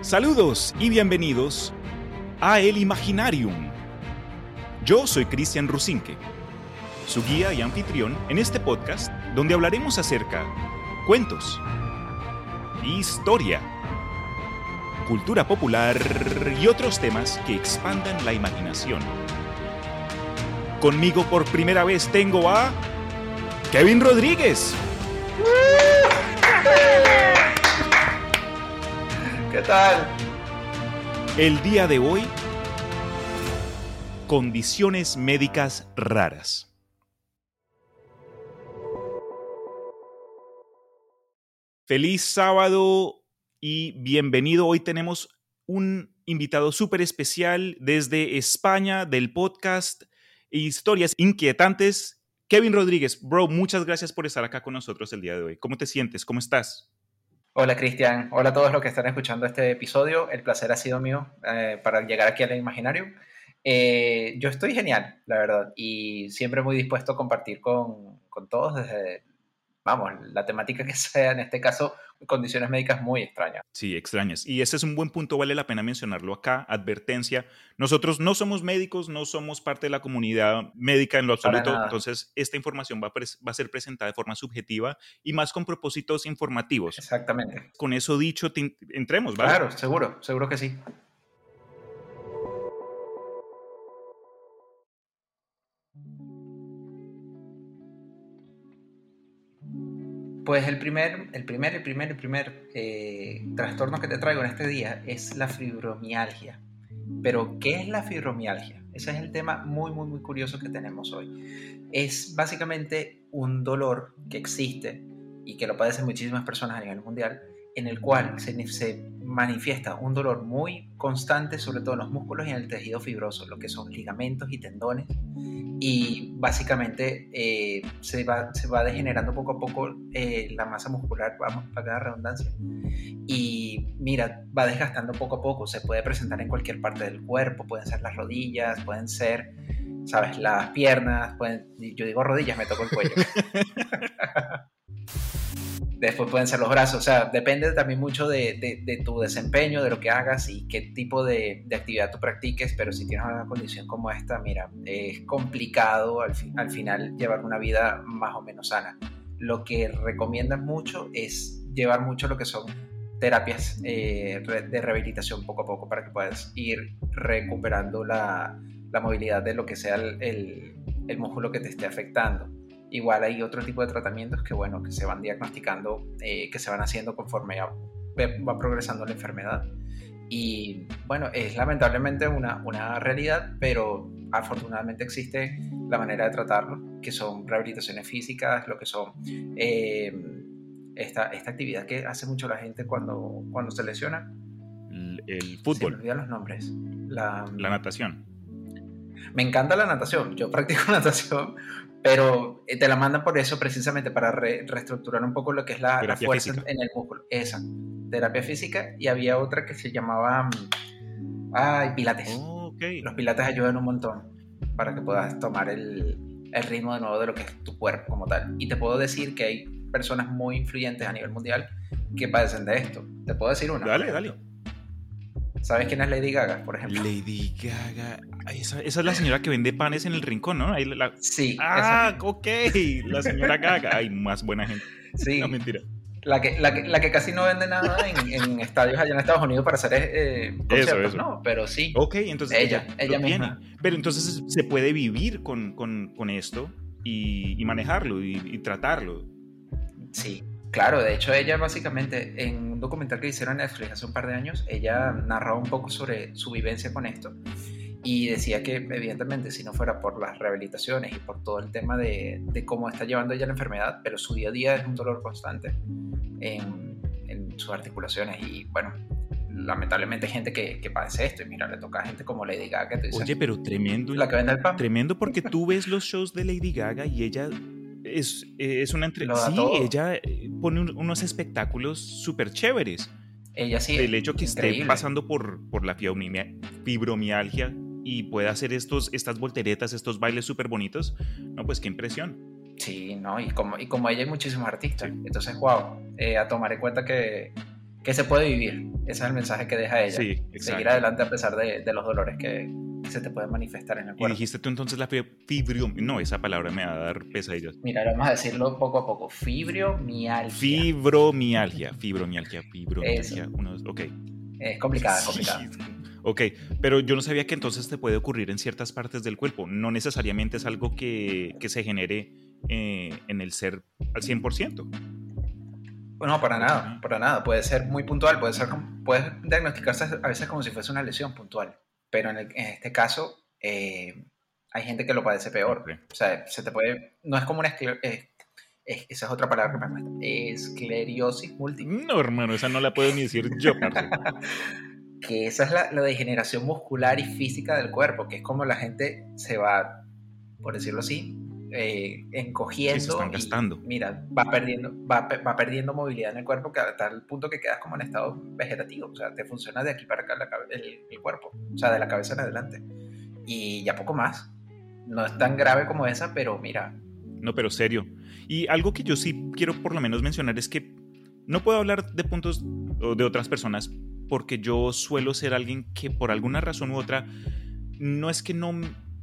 Saludos y bienvenidos a El Imaginarium. Yo soy Cristian Rusinque, su guía y anfitrión en este podcast donde hablaremos acerca cuentos, historia, cultura popular y otros temas que expandan la imaginación. Conmigo por primera vez tengo a Kevin Rodríguez. ¿Qué tal? El día de hoy, condiciones médicas raras. Feliz sábado y bienvenido. Hoy tenemos un invitado súper especial desde España del podcast Historias Inquietantes. Kevin Rodríguez, bro, muchas gracias por estar acá con nosotros el día de hoy. ¿Cómo te sientes? ¿Cómo estás? Hola Cristian, hola a todos los que están escuchando este episodio. El placer ha sido mío eh, para llegar aquí al imaginario. Eh, yo estoy genial, la verdad, y siempre muy dispuesto a compartir con, con todos desde vamos, la temática que sea, en este caso, condiciones médicas muy extrañas. Sí, extrañas. Y ese es un buen punto, vale la pena mencionarlo acá. Advertencia, nosotros no somos médicos, no somos parte de la comunidad médica en lo absoluto, entonces esta información va a, va a, ser presentada de forma subjetiva y más con propósitos informativos. Exactamente. Con eso dicho, entremos, ¿vale? Claro, seguro, seguro que sí. Pues el primer, el primer, el primer, el primer eh, trastorno que te traigo en este día es la fibromialgia. Pero, ¿qué es la fibromialgia? Ese es el tema muy, muy, muy curioso que tenemos hoy. Es básicamente un dolor que existe y que lo padecen muchísimas personas a nivel mundial, en el cual se, se manifiesta un dolor muy constante, sobre todo en los músculos y en el tejido fibroso, lo que son ligamentos y tendones, y básicamente eh, se, va, se va degenerando poco a poco eh, la masa muscular, vamos, para la redundancia, y mira, va desgastando poco a poco, se puede presentar en cualquier parte del cuerpo, pueden ser las rodillas, pueden ser, sabes, las piernas, pueden, yo digo rodillas, me toco el cuello. Después pueden ser los brazos, o sea, depende también mucho de, tu desempeño, de lo que hagas y qué tipo de, actividad tú practiques, pero si tienes una condición como esta, mira, es complicado al, al final llevar una vida más o menos sana. Lo que recomiendan mucho es llevar mucho lo que son terapias eh, de rehabilitación poco a poco para que puedas ir recuperando la, movilidad de lo que sea el, el músculo que te esté afectando. Igual hay otro tipo de tratamientos que, bueno, que se van diagnosticando, eh, que se van haciendo conforme va progresando la enfermedad. Y bueno, es lamentablemente una, una realidad, pero afortunadamente existe la manera de tratarlo, que son rehabilitaciones físicas, lo que son eh, esta, esta, actividad que hace mucho la gente cuando, cuando se lesiona. El, fútbol. Se me olvidan los nombres. La, la natación. Me encanta la natación. Yo practico natación, pero eh, te la mandan por eso precisamente para reestructurar un poco lo que es la, fuerza en el músculo. Esa, terapia física y había otra que se llamaba mm, ay, pilates. Los pilates ayudan un montón para que puedas tomar el, el ritmo de nuevo de lo que es tu cuerpo como tal. Y te puedo decir que hay personas muy influyentes a nivel mundial que padecen de esto. Te puedo decir una. Dale, dale. ¿Sabes quién es Lady Gaga, por ejemplo? Lady Gaga. Esa, es la señora que vende panes en el rincón, ¿no? Sí. Ah, ok. La señora Gaga. Ay, más buena gente. Sí. No, mentira. La que, la, que, la que casi no vende nada en, estadios allá en Estados Unidos para hacer eh, conciertos, ¿no? Pero sí. Ok, entonces ella, ella, misma. Pero entonces se puede vivir con, con, con esto y, y manejarlo y, y tratarlo. Sí, Claro, de hecho ella básicamente en un documental que hicieron en Netflix hace un par de años, ella narraba un poco sobre su vivencia con esto y decía que evidentemente si no fuera por las rehabilitaciones y por todo el tema de, cómo está llevando ella la enfermedad, pero su día a día es un dolor constante en, sus articulaciones y bueno, lamentablemente hay gente que, que, padece esto y mira, le toca a gente como Lady Gaga. Oye, pero tremendo. La que vende el pan. Tremendo porque tú ves los shows de Lady Gaga y ella es, es una entrevista. Sí, ella eh, pone unos espectáculos súper chéveres. Ella sí. El hecho que esté pasando por, por la fibromialgia y pueda hacer estos, estas volteretas, estos bailes súper bonitos, no, pues qué impresión. Sí, no, y como, y como ella hay muchísimos artistas. Entonces, wow, eh, a tomar en cuenta que, que se puede vivir. Ese es el mensaje que deja ella. Sí, Seguir adelante a pesar de, de los dolores que, se te pueden manifestar en el cuerpo. Y dijiste tú entonces la fibromialgia. No, esa palabra me va a dar pesadillas. Mira, vamos a decirlo poco a poco. Fibromialgia. Fibromialgia, fibromialgia, fibromialgia. Uno, ok. Es complicada, complicada. Ok, pero yo no sabía que entonces te puede ocurrir en ciertas partes del cuerpo. No necesariamente es algo que, que se genere eh, en el ser al 100%. No, para nada, para nada. Puede ser muy puntual, puede ser, puedes diagnosticarse a veces como si fuese una lesión puntual, pero en, este caso eh, hay gente que lo padece peor. O sea, se te puede, no es como una esclerosis, esa es otra palabra que me cuesta, esclerosis múltiple. No, hermano, esa no la puedo ni decir yo. que esa es la, la degeneración muscular y física del cuerpo, que es como la gente se va, por decirlo así, eh, encogiendo. se están gastando. mira, va perdiendo, va, va, perdiendo movilidad en el cuerpo que hasta el punto que quedas como en estado vegetativo. O sea, te funciona de aquí para acá el, el, cuerpo. O sea, de la cabeza en adelante. Y ya poco más. No es tan grave como esa, pero mira. No, pero serio. Y algo que yo sí quiero por lo menos mencionar es que no puedo hablar de puntos de otras personas porque yo suelo ser alguien que por alguna razón u otra no es que no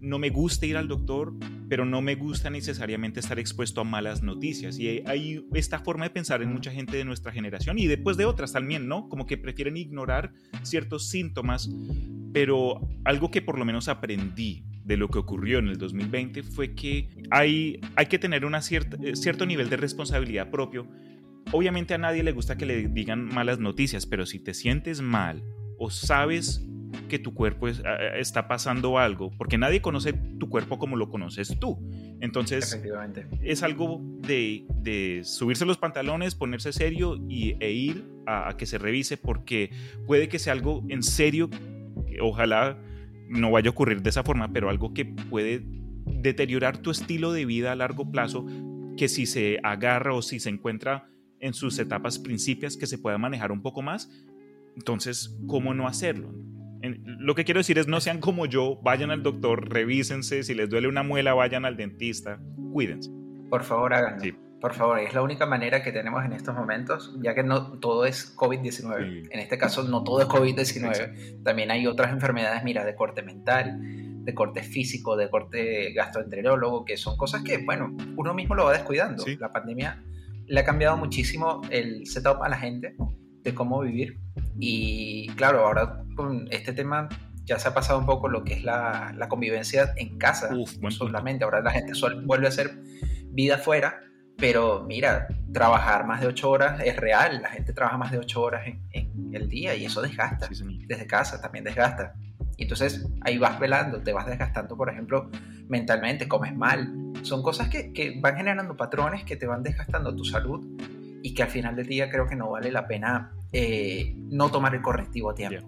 no me gusta ir al doctor, pero no me gusta necesariamente estar expuesto a malas noticias. Y hay esta forma de pensar en mucha gente de nuestra generación y después de otras también, ¿no? Como que prefieren ignorar ciertos síntomas, pero algo que por lo menos aprendí de lo que ocurrió en el 2020 fue que hay, hay que tener un eh, cierto nivel de responsabilidad propio. Obviamente a nadie le gusta que le digan malas noticias, pero si te sientes mal o sabes que tu cuerpo está pasando algo, porque nadie conoce tu cuerpo como lo conoces tú. Entonces, es algo de, subirse los pantalones, ponerse serio y, e ir a, que se revise, porque puede que sea algo en serio, ojalá no vaya a ocurrir de esa forma, pero algo que puede deteriorar tu estilo de vida a largo plazo, que si se agarra o si se encuentra en sus etapas principias, que se pueda manejar un poco más. Entonces, ¿cómo no hacerlo? Lo que quiero decir es no sean como yo, vayan al doctor, revísense, si les duele una muela, vayan al dentista, cuídense. Por favor, háganlo. Por favor, es la única manera que tenemos en estos momentos, ya que no todo es COVID-19. En este caso, no todo es COVID-19. También hay otras enfermedades, mira, de corte mental, de corte físico, de corte gastroenterólogo, que son cosas que, bueno, uno mismo lo va descuidando. La pandemia le ha cambiado muchísimo el setup a la gente de cómo vivir. Y claro, ahora con este tema ya se ha pasado un poco lo que es la, la convivencia en casa solamente. Ahora la gente vuelve a hacer vida afuera, pero mira, trabajar más de ocho horas es real. La gente trabaja más de ocho horas en, en el día y eso desgasta. Desde casa también desgasta. Y entonces ahí vas velando, te vas desgastando, por ejemplo, mentalmente, comes mal. Son cosas que, que van generando patrones que te van desgastando tu salud y que al final del día creo que no vale la pena eh, no tomar el correctivo a tiempo.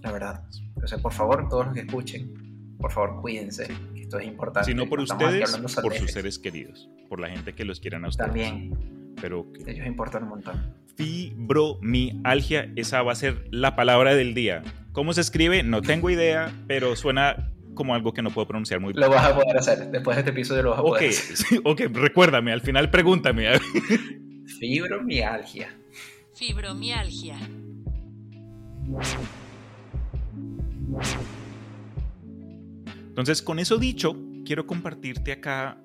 La verdad. O sea, por favor, todos los que escuchen, por favor, cuídense, que esto es importante. Si no por ustedes, por sus seres queridos, por la gente que los quieran a ustedes. También. Pero que... Ellos importan un montón. Fibromialgia, esa va a ser la palabra del día. ¿Cómo se escribe? No tengo idea, pero suena como algo que no puedo pronunciar muy bien. Lo vas a poder hacer. Después de este episodio lo vas a poder hacer. ok, recuérdame, al final pregúntame. Fibromialgia. Fibromialgia. Entonces, con eso dicho, quiero compartirte acá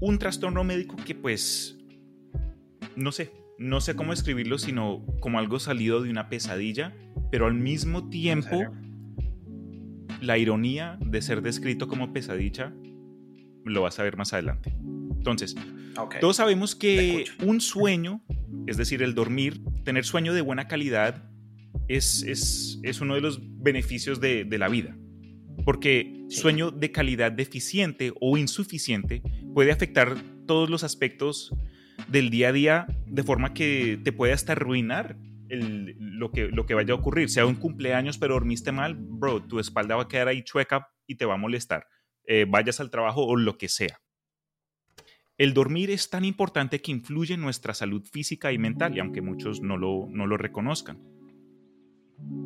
un trastorno médico que pues, no sé, no sé cómo escribirlo, sino como algo salido de una pesadilla, pero al mismo tiempo, la ironía de ser descrito como pesadilla lo vas a ver más adelante. Entonces, todos sabemos que un sueño, es decir, el dormir, tener sueño de buena calidad, es, es, uno de los beneficios de, de la vida. Porque sueño de calidad deficiente o insuficiente puede afectar todos los aspectos del día a día de forma que te puede hasta arruinar el, lo, que, lo que vaya a ocurrir. Sea un cumpleaños pero dormiste mal, bro, tu espalda va a quedar ahí chueca y te va a molestar. Eh, vayas al trabajo o lo que sea. El dormir es tan importante que influye en nuestra salud física y mental, y aunque muchos no lo, no lo reconozcan.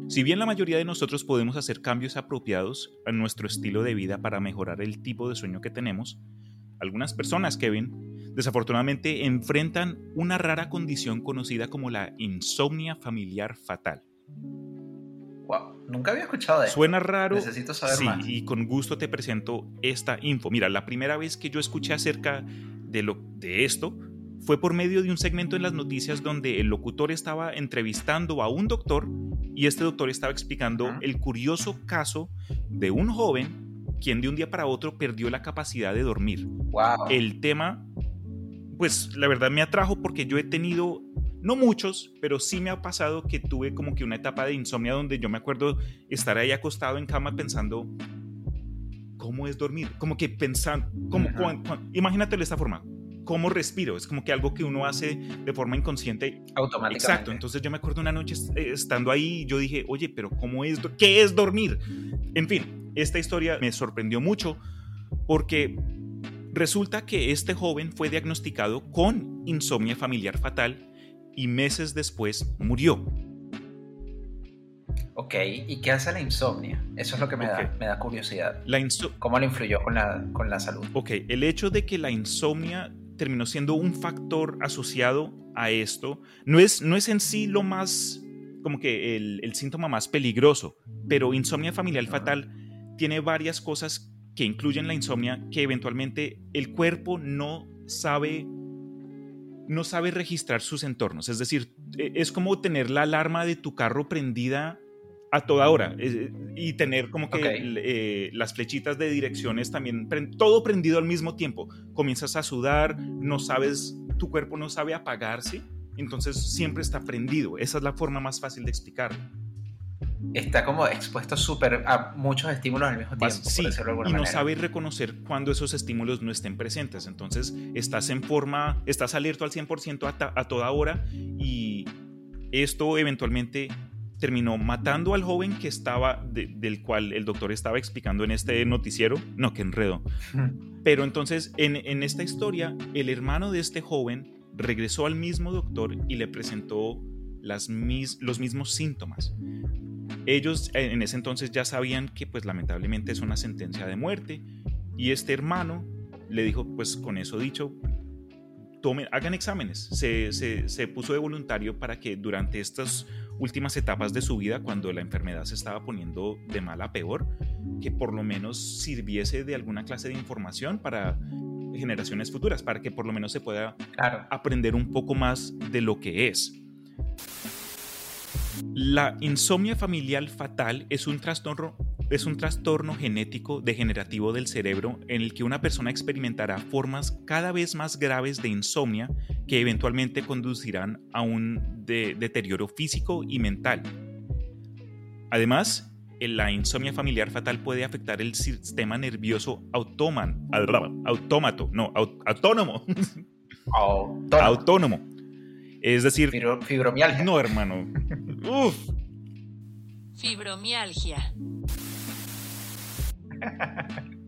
Si bien la mayoría de nosotros podemos hacer cambios apropiados en nuestro estilo de vida para mejorar el tipo de sueño que tenemos, algunas personas, Kevin, desafortunadamente enfrentan una rara condición conocida como la insomnia familiar fatal. Wow, nunca había escuchado de eso. Suena raro. Necesito saber sí, más. y con gusto te presento esta info. Mira, la primera vez que yo escuché acerca de, lo, de esto fue por medio de un segmento en las noticias donde el locutor estaba entrevistando a un doctor y este doctor estaba explicando el curioso caso de un joven quien de un día para otro perdió la capacidad de dormir. Wow. El tema, pues la verdad me atrajo porque yo he tenido, no muchos, pero sí me ha pasado que tuve como que una etapa de insomnio donde yo me acuerdo estar ahí acostado en cama pensando, ¿cómo es dormir? Como que pensando, como, imagínatelo de esta forma. ¿Cómo respiro? Es como que algo que uno hace de forma inconsciente Automáticamente. Exacto, entonces yo me acuerdo una noche eh, estando ahí, yo dije, oye, pero ¿cómo es? ¿Qué es dormir? En fin, esta historia me sorprendió mucho porque resulta que este joven fue diagnosticado con insomnia familiar fatal y meses después murió. Ok, ¿y qué hace la insomnia? Eso es lo que me, da, Ok. me da curiosidad. La ¿Cómo le influyó con la, con la salud? Ok, el hecho de que la insomnia terminó siendo un factor asociado a esto no es, no es en sí lo más, como que el, el síntoma más peligroso, pero insomnia familiar fatal tiene varias cosas que incluyen la insomnia que eventualmente el cuerpo no sabe no sabe registrar sus entornos, es decir, e- es como tener la alarma de tu carro prendida a toda hora eh, y tener como que eh, las flechitas de direcciones también, todo prendido al mismo tiempo. Comienzas a sudar, no sabes, tu cuerpo no sabe apagarse, entonces siempre está prendido. Esa es la forma más fácil de explicarlo. Está como expuesto súper a muchos estímulos al mismo tiempo, sí, por de y no manera. sabes reconocer cuando esos estímulos no estén presentes. Entonces estás en forma, estás alerta al 100% a, ta- a toda hora y esto eventualmente terminó matando al joven que estaba, de- del cual el doctor estaba explicando en este noticiero. No, que enredo. Pero entonces, en, en esta historia, el hermano de este joven regresó al mismo doctor y le presentó las mis- los mismos síntomas. Ellos en ese entonces ya sabían que pues lamentablemente es una sentencia de muerte y este hermano le dijo pues con eso dicho, tomen, hagan exámenes. Se, se- se puso de voluntario para que durante estas últimas etapas de su vida, cuando la enfermedad se estaba poniendo de mal a peor, que por lo menos sirviese de alguna clase de información para generaciones futuras, para que por lo menos se pueda Claro. aprender un poco más de lo que es. La insomnia familiar fatal es un trastorno, es un trastorno genético degenerativo del cerebro en el que una persona experimentará formas cada vez más graves de insomnia que eventualmente conducirán a un de- deterioro físico y mental. Además, la insomnia familiar fatal puede afectar el sistema nervioso automan, autómato, no, au- autónomo, Autónomo. autónomo. Es decir, Fibro- fibromialgia. no, hermano. Uf, Fibromialgia.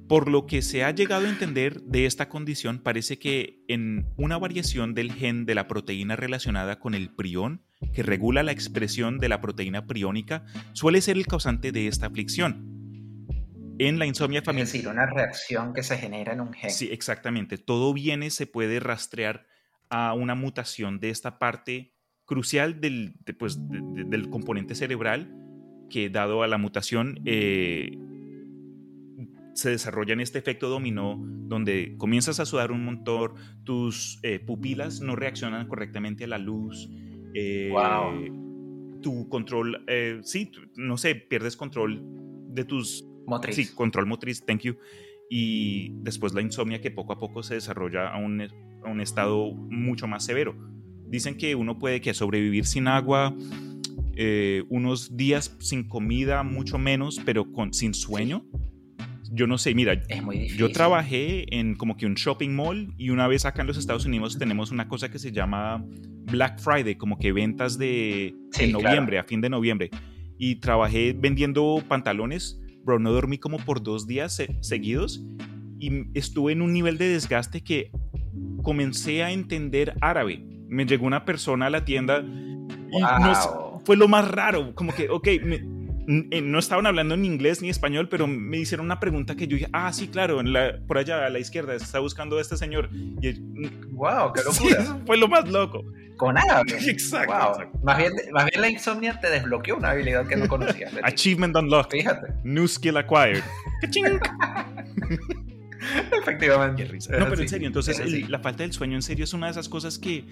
Por lo que se ha llegado a entender de esta condición, parece que en una variación del gen de la proteína relacionada con el prión, que regula la expresión de la proteína priónica, suele ser el causante de esta aflicción. En la insomnia Es familiar. decir, una reacción que se genera en un gen. Sí, exactamente. Todo viene, se puede rastrear a una mutación de esta parte crucial del, de, pues, de- de- del componente cerebral que dado a la mutación eh, se desarrolla en este efecto dominó donde comienzas a sudar un montón, tus eh, pupilas no reaccionan correctamente a la luz, eh, Wow. tu control, eh, sí, no sé, pierdes control de tus Motriz. Sí, control motriz, thank you. Y después la insomnia que poco a poco se desarrolla a un, a un estado mucho más severo. Dicen que uno puede que sobrevivir sin agua, eh, unos días sin comida, mucho menos, pero con, sin sueño. Yo no sé, mira, Es muy yo trabajé en como que un shopping mall y una vez acá en los Estados Unidos tenemos una cosa que se llama Black Friday, como que ventas de Sí, en claro. noviembre, a fin de noviembre. Y trabajé vendiendo pantalones, bro, no dormí como por dos días se- seguidos y estuve en un nivel de desgaste que comencé a entender árabe. Me llegó una persona a la tienda y no Wow. fue lo más raro, como que, ok, me- eh, no estaban hablando ni inglés ni español, pero me hicieron una pregunta que yo dije, ah, sí, claro, en la, por allá a la izquierda está buscando a este señor. Y, wow, qué locura. Sí, fue lo más loco. Con nada. Exacto, wow. exacto. Más, bien, más bien la insomnia te desbloqueó una habilidad que no conocías. Achievement unlocked. Fíjate. New skill acquired. Efectivamente. Qué risa. No, pero en serio, entonces el- la falta del sueño en serio es una de esas cosas que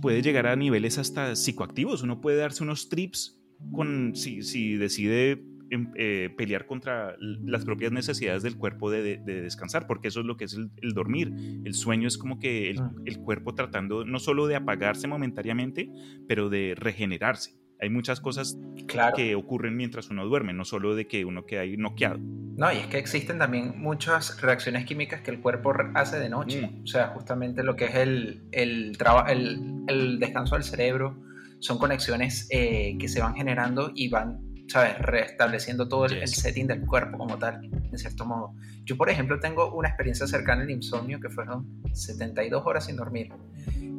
puede llegar a niveles hasta psicoactivos. Uno puede darse unos trips con si, si decide em, eh, pelear contra las propias necesidades del cuerpo de, de- de descansar, porque eso es lo que es el, el dormir. El sueño es como que el, Mm. el cuerpo tratando no solo de apagarse momentáneamente, pero de regenerarse. Hay muchas cosas Claro. que ocurren mientras uno duerme, no solo de que uno queda ahí noqueado. No, y es que existen también muchas reacciones químicas que el cuerpo hace de noche. Mm. O sea, justamente lo que es el, el, el, el descanso del cerebro son conexiones eh, que se van generando y van, ¿sabes?, restableciendo todo el, el Yes. setting del cuerpo como tal, de cierto modo. Yo, por ejemplo, tengo una experiencia cercana al insomnio que fueron 72 horas sin dormir.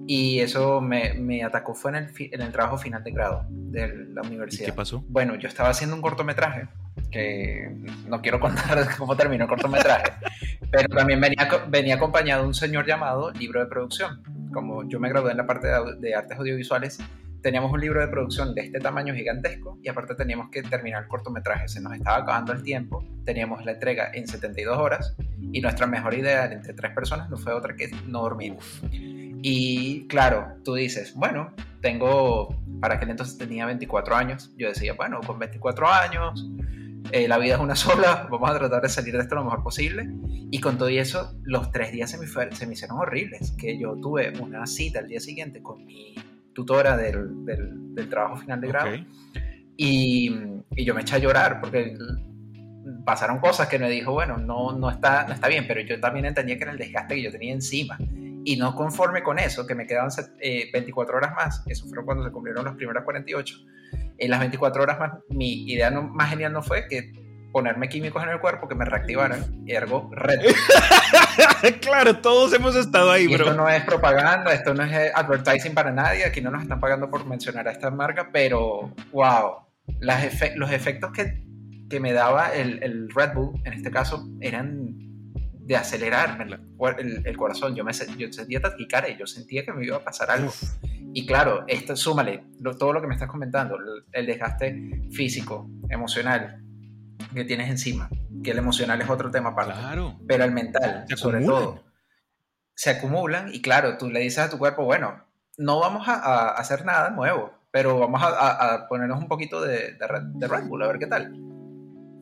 Y eso me, me atacó fue en el, fi- en el trabajo final de grado de la ¿Y universidad. qué pasó? Bueno, yo estaba haciendo un cortometraje, que no quiero contar cómo terminó el cortometraje, pero también venía, venía acompañado de un señor llamado libro de producción. Como yo me gradué en la parte de, de artes audiovisuales, teníamos un libro de producción de este tamaño gigantesco y aparte teníamos que terminar el cortometraje. Se nos estaba acabando el tiempo, teníamos la entrega en 72 horas y nuestra mejor idea entre tres personas no fue otra que no dormir. Y claro, tú dices, bueno, tengo, para aquel entonces tenía 24 años, yo decía, bueno, con 24 años, eh, la vida es una sola, vamos a tratar de salir de esto lo mejor posible. Y con todo eso, los tres días se me, se me hicieron horribles, que yo tuve una cita el día siguiente con mi tutora del, del- del trabajo final de grado. Y, y yo me eché a llorar porque pasaron cosas que me dijo, bueno, no, no, está, no está bien, pero yo también entendía que era el desgaste que yo tenía encima. Y no conforme con eso, que me quedaban set- eh, 24 horas más, eso fue cuando se cumplieron las primeras 48, en las 24 horas más, mi idea no- más genial no fue que ponerme químicos en el cuerpo que me reactivaran, ergo, red. claro, todos hemos estado ahí, Y esto bro. no es propaganda, esto no es eh, advertising para nadie, aquí no nos están pagando por mencionar a esta marca, pero wow, las efe- los efectos que, que me daba el, el Red Bull, en este caso, eran de acelerarme el, el- el corazón. Yo, me, yo sentía taquicardia y yo sentía que me iba a pasar algo. Y claro, esto súmale lo- todo lo que me estás comentando, el desgaste físico, emocional que tienes encima, que el emocional es otro tema aparte Claro. pero el mental, Se sobre todo, se acumulan y claro, tú le dices a tu cuerpo, bueno, no vamos a, a hacer nada nuevo, pero vamos a, a- a ponernos un poquito de, de, de Red Bull, a ver qué tal.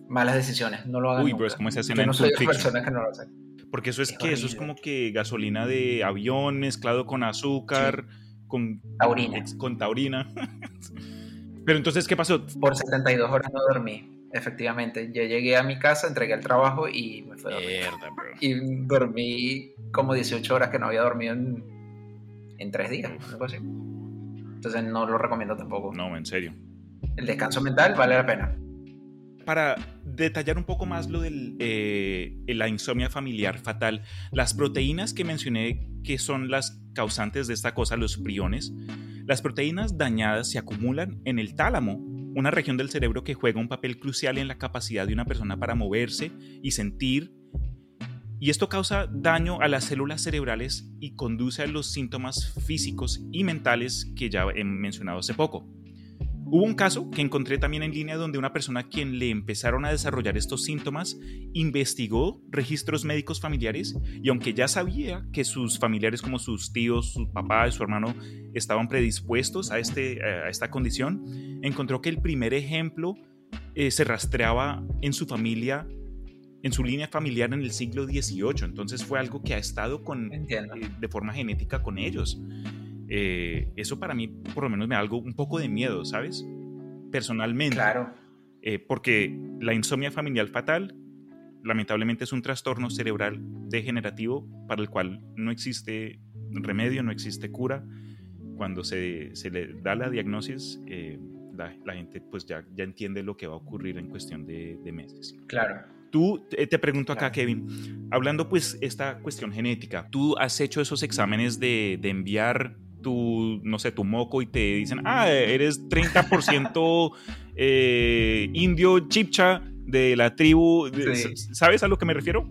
Malas decisiones, no lo hagan Uy, nunca. pero es como esa escena Yo en no soy personas que no lo hacen. Porque eso es Es que eso es horrible. como que gasolina de avión mezclado con azúcar, con Taurina. con taurina. Pero entonces, ¿qué pasó? Por 72 horas no dormí, efectivamente. Yo llegué a mi casa, entregué el trabajo y me fui a dormir. Mierda, bro. Y dormí como 18 horas que no había dormido en, en tres días, algo así. Entonces no lo recomiendo tampoco. No, en serio. El descanso mental vale la pena. Para detallar un poco más lo de la insomnia familiar fatal, las proteínas que mencioné que son las causantes de esta cosa, los priones, las proteínas dañadas se acumulan en el tálamo, una región del cerebro que juega un papel crucial en la capacidad de una persona para moverse y sentir. Y esto causa daño a las células cerebrales y conduce a los síntomas físicos y mentales que ya he mencionado hace poco. Hubo un caso que encontré también en línea donde una persona a quien le empezaron a desarrollar estos síntomas investigó registros médicos familiares y aunque ya sabía que sus familiares como sus tíos, su papá y su hermano estaban predispuestos a, este, a esta condición, encontró que el primer ejemplo eh, se rastreaba en su familia, en su línea familiar en el siglo XVIII. Entonces fue algo que ha estado con, eh, de forma genética con ellos. Eh, eso para mí por lo menos me da algo un poco de miedo, ¿sabes? Personalmente. Claro. Eh, porque la insomnia familiar fatal lamentablemente es un trastorno cerebral degenerativo para el cual no existe remedio, no existe cura. Cuando se, se le da la diagnosis, eh, la, la, gente pues ya, ya entiende lo que va a ocurrir en cuestión de, de meses. Claro. Tú, te, te pregunto acá, Kevin, hablando pues esta cuestión genética, ¿tú has hecho esos exámenes de, de enviar tu, no sé, tu moco y te dicen, ah, eres 30% eh, indio chipcha de la tribu. ¿Sabes a lo que me refiero?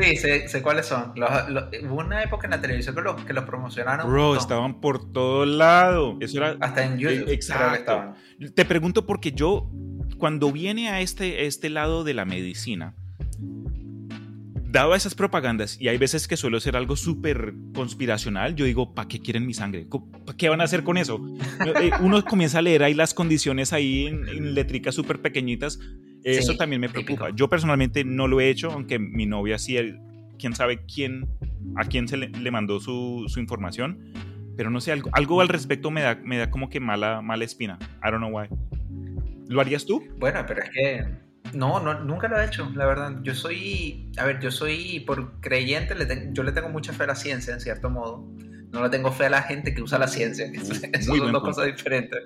Sí, sé, cuáles son. hubo una época en la televisión que los, que los promocionaron. Bro, estaban por todo lado. Eso era, Hasta en YouTube. exacto. Te pregunto porque yo, cuando viene a este, este lado de la medicina, dado esas propagandas, y hay veces que suelo ser algo súper conspiracional, yo digo, ¿para qué quieren mi sangre? ¿Qué van a hacer con eso? Eh, uno comienza a leer ahí las condiciones ahí en, en letricas súper pequeñitas eso también me preocupa. Yo personalmente no lo he hecho, aunque mi novia sí, quién sabe quién, a quién se le, mandó su, su, información, pero no sé, algo, algo al respecto me da, me da como que mala, mala espina. I don't know why. ¿Lo harías tú? Bueno, pero es que no, no, nunca lo he hecho, la verdad. Yo soy, a ver, yo soy por creyente, le yo le tengo mucha fe a la ciencia, en cierto modo. No le tengo fe a la gente que usa la ciencia. Eso son dos cosas diferentes.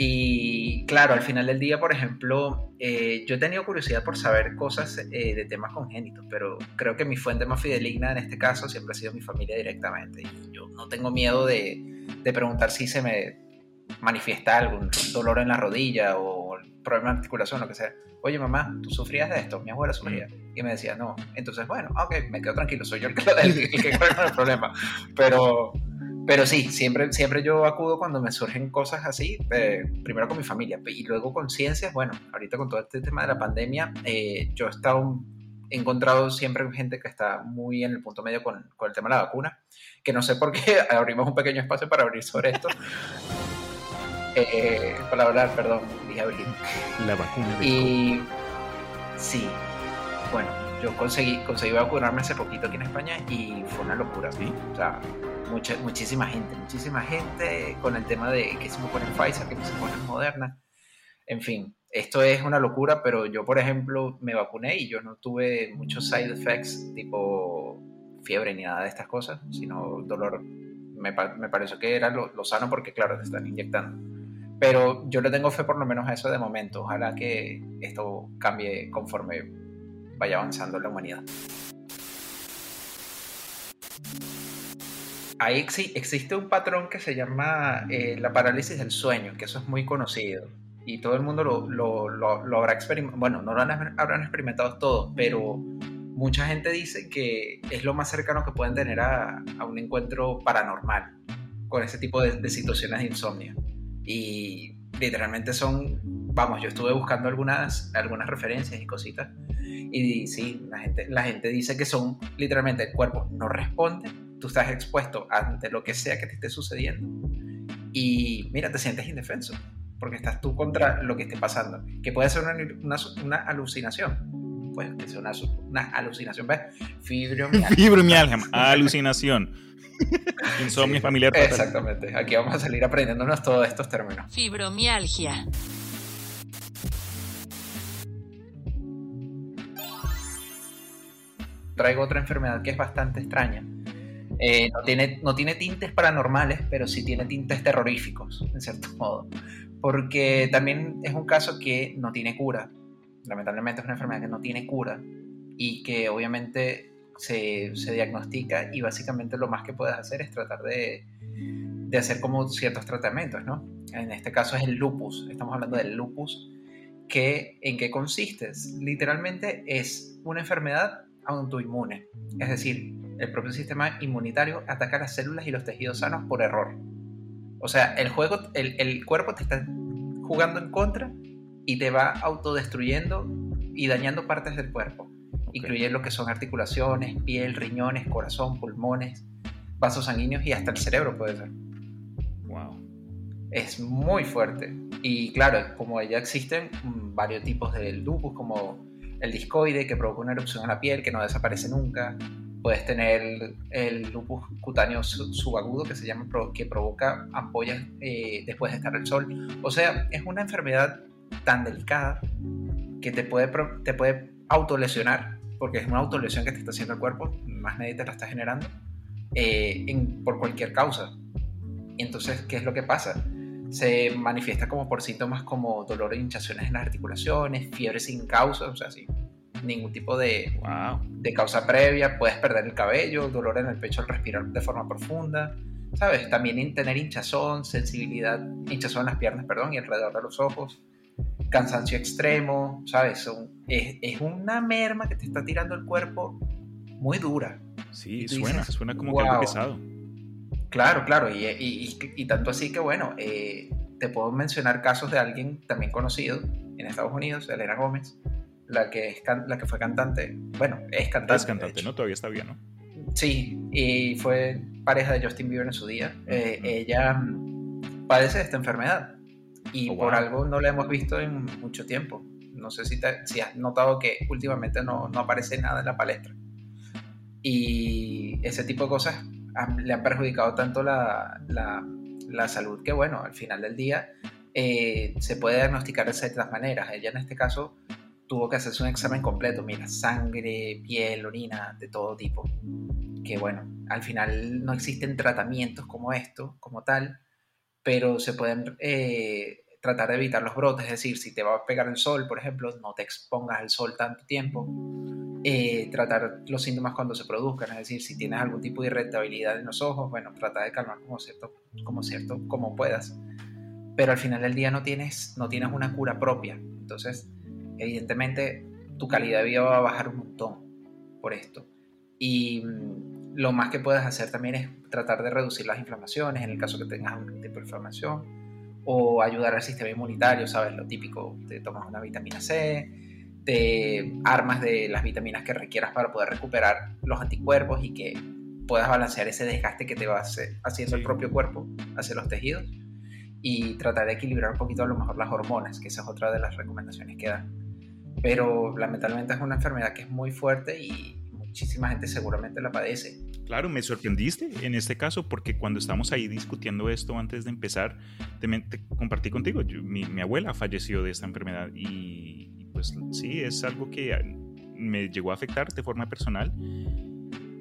Y claro, al final del día, por ejemplo, eh, yo he tenido curiosidad por saber cosas eh, de temas congénitos, pero creo que mi fuente más fideligna en este caso siempre ha sido mi familia directamente. Y yo no tengo miedo de, de preguntar si se me manifiesta algún dolor en la rodilla o problema de articulación, lo que sea. Oye, mamá, ¿tú sufrías de esto? Mi abuela sufría. Y me decía, no. Entonces, bueno, ok, me quedo tranquilo, soy yo el que, el que, el el problema. Pero pero sí, siempre, siempre yo acudo cuando me surgen cosas así, eh, primero con mi familia y luego con ciencias. Bueno, ahorita con todo este tema de la pandemia, eh, yo he estado, he encontrado siempre gente que está muy en el punto medio con, con, el tema de la vacuna, que no sé por qué abrimos un pequeño espacio para abrir sobre esto. Eh, para hablar, perdón, dije abrir. La vacuna. y sí, bueno, yo conseguí, conseguí vacunarme hace poquito aquí en España y fue una locura. ¿sí? O sea, mucha, muchísima gente, muchísima gente con el tema de que se me ponen Pfizer, que se me ponen Moderna. En fin, esto es una locura, pero yo, por ejemplo, me vacuné y yo no tuve muchos side effects tipo fiebre ni nada de estas cosas, sino dolor. Me, me pareció que era lo, lo, sano porque, claro, te están inyectando. Pero yo le tengo fe por lo menos a eso de momento. Ojalá que esto cambie conforme vaya avanzando la humanidad. ahí existe un patrón que se llama eh, la parálisis del sueño, que eso es muy conocido. Y todo el mundo lo, lo, lo, habrá experimentado, bueno, no lo habrán experimentado todos, pero mucha gente dice que es lo más cercano que pueden tener a, a un encuentro paranormal con ese tipo de, de, situaciones de insomnio. Y literalmente son, vamos, yo estuve buscando algunas, algunas referencias y cositas. Y sí, la gente, la gente dice que son literalmente el cuerpo no responde tú estás expuesto ante lo que sea que te esté sucediendo y mira, te sientes indefenso porque estás tú contra lo que esté pasando, que puede ser una, una, alucinación, puede ser una, una alucinación, ¿ves? Fibromialgia. Fibromialgia, alucinación. Insomnio familiar. Exactamente, aquí vamos a salir aprendiéndonos todos estos términos. Fibromialgia. Traigo otra enfermedad que es bastante extraña, eh, no, tiene, no tiene tintes paranormales, pero sí tiene tintes terroríficos, en cierto modo. Porque también es un caso que no tiene cura. Lamentablemente es una enfermedad que no tiene cura y que obviamente se, se diagnostica y básicamente lo más que puedes hacer es tratar de, de hacer como ciertos tratamientos, ¿no? En este caso es el lupus. Estamos hablando del lupus. Que, ¿En qué consiste? Literalmente es una enfermedad autoinmune. Es decir, el propio sistema inmunitario ataca las células y los tejidos sanos por error. O sea, el, juego, el, cuerpo te está jugando en contra y te va autodestruyendo y dañando partes del cuerpo, incluyendo lo que son articulaciones, piel, riñones, corazón, pulmones, vasos sanguíneos y hasta el cerebro puede ser. Wow. Es muy fuerte. Y claro, como ya existen varios tipos de lupus, como el discoide, que provoca una erupción en la piel que no desaparece nunca, Puedes tener el lupus cutáneo subagudo que se llama que provoca ampollas eh, después de estar el sol. O sea, es una enfermedad tan delicada que te puede, te puede autolesionar, porque es una autolesión que te está haciendo el cuerpo, más nadie te la está generando, eh, por cualquier causa. Entonces, ¿qué es lo que pasa? Se manifiesta como por síntomas como dolor e hinchaciones en las articulaciones, fiebre sin causa, o sea, sí, ningún tipo de, de causa previa, puedes perder el cabello, dolor en el pecho al respirar de forma profunda, ¿sabes? También tener hinchazón, sensibilidad, hinchazón en las piernas, perdón, y alrededor de los ojos. Cansancio extremo, ¿sabes? es, una merma que te está tirando el cuerpo muy dura. Sí, suena, suena como que algo pesado. Claro, claro, y, tanto así que bueno, eh, te puedo mencionar casos de alguien también conocido en Estados Unidos, Elena Gómez, la que, es la que fue cantante, bueno, es cantante. Es cantante, ¿no? Todavía está bien, ¿no? Sí, y fue pareja de Justin Bieber en su día. Eh, ella padece de esta enfermedad y oh, por algo no la hemos visto en mucho tiempo. No sé si, si has notado que últimamente no, no, aparece nada en la palestra. Y ese tipo de cosas le han perjudicado tanto la, la, la, salud que, bueno, al final del día eh, se puede diagnosticar de ciertas maneras. Ella en este caso tuvo que hacerse un examen completo, mira, sangre, piel, orina, de todo tipo. Que bueno, al final no existen tratamientos como esto, como tal, pero se pueden eh, tratar de evitar los brotes, es decir, si te va a pegar el sol, por ejemplo, no te expongas al sol tanto tiempo. Eh, tratar los síntomas cuando se produzcan, es decir, si tienes algún tipo de irritabilidad en los ojos, bueno, trata de calmar como cierto, como cierto, como puedas. Pero al final del día no tienes, no tienes una cura propia. Entonces, evidentemente, tu calidad de vida va a bajar un montón por esto. Y mm, lo más que puedes hacer también es tratar de reducir las inflamaciones en el caso que tengas un tipo de inflamación o ayudar al sistema inmunitario, ¿sabes? Lo típico, te tomas una vitamina C, te armas de las vitaminas que requieras para poder recuperar los anticuerpos y que puedas balancear ese desgaste que te va haciendo el propio cuerpo hacia los tejidos y tratar de equilibrar un poquito a lo mejor las hormonas, que esa es otra de las recomendaciones que dan. Pero lamentablemente es una enfermedad que es muy fuerte y muchísima gente seguramente la padece. Claro, me sorprendiste en este caso porque cuando estamos ahí discutiendo esto antes de empezar, te, compartí contigo, mi, abuela falleció de esta enfermedad y, pues sí, es algo que me llegó a afectar de forma personal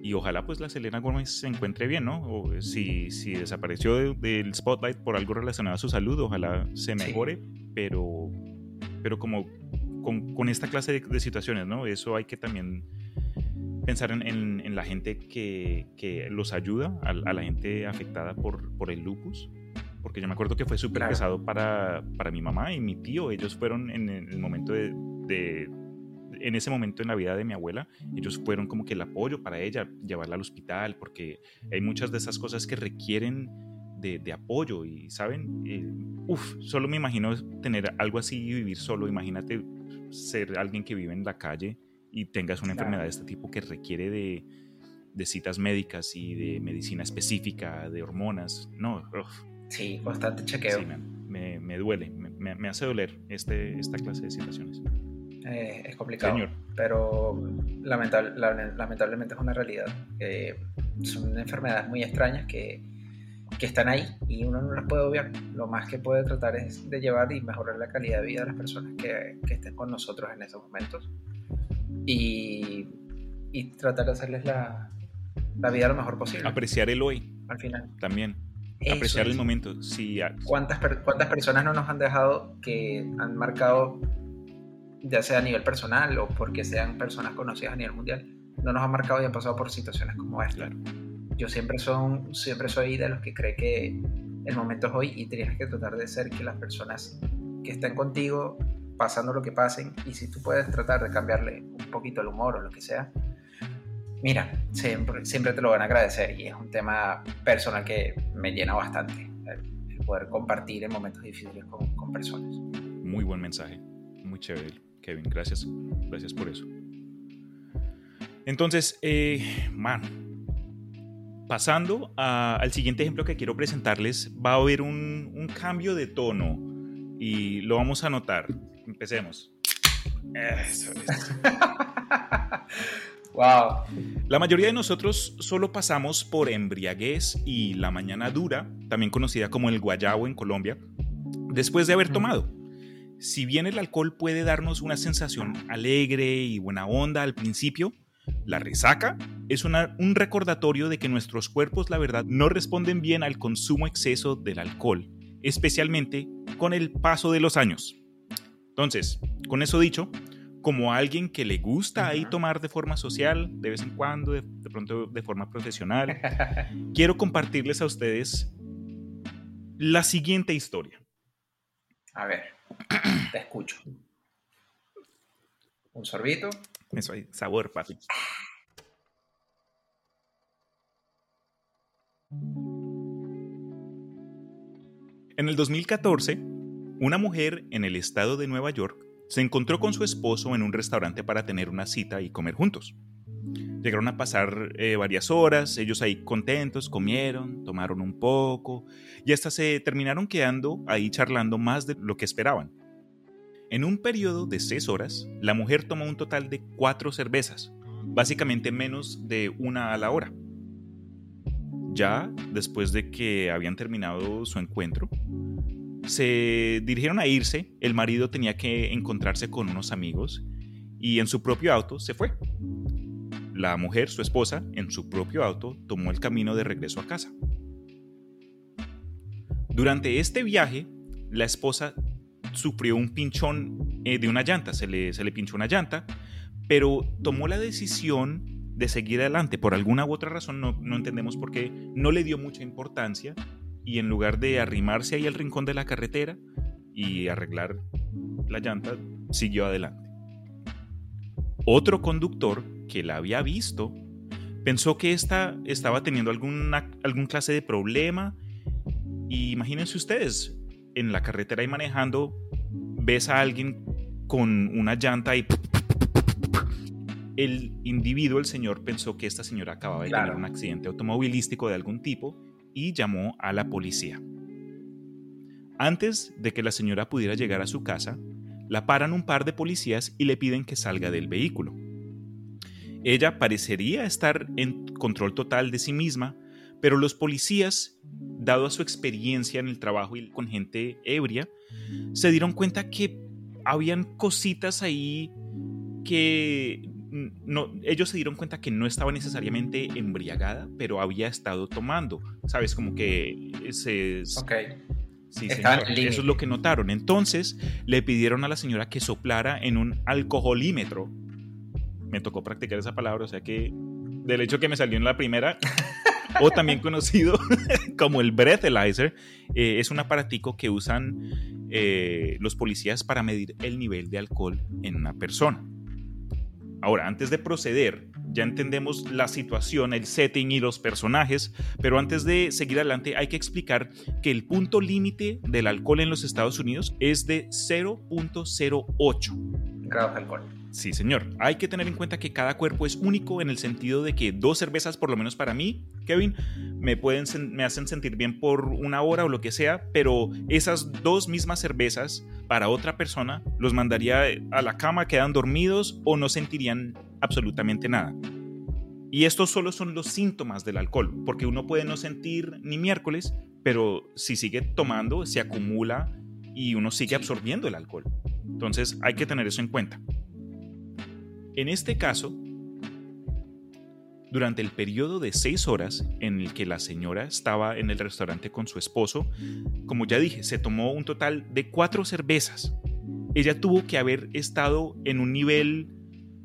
y ojalá pues la Selena Gómez se encuentre bien, ¿no? O si, si desapareció del spotlight por algo relacionado a su salud, ojalá se mejore, pero, pero como con, con esta clase de, de, situaciones, ¿no? Eso hay que también pensar en, en, la gente que, que los ayuda, a, la gente afectada por, por el lupus, porque yo me acuerdo que fue súper pesado para, para, mi mamá y mi tío, ellos fueron en el momento de, de, en ese momento en la vida de mi abuela, ellos fueron como que el apoyo para ella, llevarla al hospital, porque hay muchas de esas cosas que requieren de, de apoyo y, ¿saben? Eh, uf, solo me imagino tener algo así y vivir solo, imagínate ser alguien que vive en la calle y tengas una enfermedad de este tipo que requiere de, de, citas médicas y de medicina específica, de hormonas, no. Sí, bastante chequeo. Sí, me, me, duele, me, me, hace doler este, esta clase de situaciones. Eh, es complicado, Señor. pero lamentable, lamentablemente es una realidad. son enfermedades muy extrañas que, que están ahí y uno no las puede obviar. Lo más que puede tratar es de llevar y mejorar la calidad de vida de las personas que, que estén con nosotros en esos momentos y, y tratar de hacerles la, la, vida lo mejor posible. Apreciar el hoy. Al final. También. Apreciar el momento. Sí, ¿Cuántas, ¿Cuántas personas no nos han dejado que han marcado, ya sea a nivel personal o porque sean personas conocidas a nivel mundial, no nos han marcado y han pasado por situaciones como esta? Yo siempre, son, siempre soy de los que cree que el momento es hoy y tienes que tratar de ser que las personas que estén contigo pasando lo que pasen y si tú puedes tratar de cambiarle un poquito el humor o lo que sea, mira, siempre, siempre te lo van a agradecer y es un tema personal que me llena bastante, el, poder compartir en momentos difíciles con, con, personas. Muy buen mensaje, muy chévere, Kevin, gracias, gracias por eso. Entonces, eh, man, pasando al siguiente ejemplo que quiero presentarles, va a haber un, un cambio de tono y lo vamos a notar. Empecemos. Eso es. wow. La mayoría de nosotros solo pasamos por embriaguez y la mañana dura, también conocida como el guayabo en Colombia, después de haber tomado. Si bien el alcohol puede darnos una sensación alegre y buena onda al principio, la resaca es un recordatorio de que nuestros cuerpos, la verdad, no responden bien al consumo exceso del alcohol, especialmente con el paso de los años. Entonces, con eso dicho, como alguien que le gusta ahí tomar de forma social, de vez en cuando, de, pronto de forma profesional, quiero compartirles a ustedes la siguiente historia. A ver, te escucho. Un sorbito. Eso hay sabor, papi. En el 2014, una mujer en el estado de Nueva York se encontró con su esposo en un restaurante para tener una cita y comer juntos. Llegaron a pasar eh, varias horas, ellos ahí contentos, comieron, tomaron un poco y hasta se terminaron quedando ahí charlando más de lo que esperaban. En un periodo de seis horas, la mujer tomó un total de cuatro cervezas, básicamente menos de una a la hora. Ya después de que habían terminado su encuentro, se dirigieron a irse, el marido tenía que encontrarse con unos amigos y en su propio auto se fue. La mujer, su esposa, en su propio auto tomó el camino de regreso a casa. Durante este viaje, la esposa sufrió un pinchón eh, de una llanta, se le, se le pinchó una llanta, pero tomó la decisión de seguir adelante. Por alguna u otra razón, no, no entendemos por qué, no le dio mucha importancia y en lugar de arrimarse ahí al rincón de la carretera y arreglar la llanta, siguió adelante. Otro conductor que la había visto pensó que esta estaba teniendo alguna, algún clase de problema y imagínense ustedes, en la carretera y manejando, ves a alguien con una llanta y el individuo, el señor, pensó que esta señora acababa de tener un accidente automovilístico de algún tipo y llamó a la policía. Antes de que la señora pudiera llegar a su casa, la paran un par de policías y le piden que salga del vehículo. Ella parecería estar en control total de sí misma, pero los policías, dado a su experiencia en el trabajo y con gente ebria, se dieron cuenta que habían cositas ahí que no, ellos se dieron cuenta que no estaba necesariamente embriagada, pero había estado tomando. ¿Sabes? Como que ese... Ok. Sí, Eso es lo que notaron. Entonces le pidieron a la señora que soplara en un alcoholímetro. Me tocó practicar esa palabra, o sea que del hecho que me salió en la primera, o también conocido como el breathalyzer, eh, es un aparatico que usan eh, los policías para medir el nivel de alcohol en una persona. Ahora, antes de proceder, ya entendemos la situación, el setting y los personajes, pero antes de seguir adelante hay que explicar que el punto límite del alcohol en los Estados Unidos es de 0.08 grados de alcohol. Sí, señor. Hay que tener en cuenta que cada cuerpo es único en el sentido de que dos cervezas, por lo menos para mí, Kevin, me, pueden, me hacen sentir bien por una hora o lo que sea, pero esas dos mismas cervezas para otra persona los mandaría a la cama, quedan dormidos o no sentirían absolutamente nada. Y estos solo son los síntomas del alcohol, porque uno puede no sentir ni miércoles, pero si sigue tomando, se acumula y uno sigue absorbiendo el alcohol. Entonces hay que tener eso en cuenta. En este caso, durante el periodo de seis horas en el que la señora estaba en el restaurante con su esposo, como ya dije, se tomó un total de cuatro cervezas. Ella tuvo que haber estado en un nivel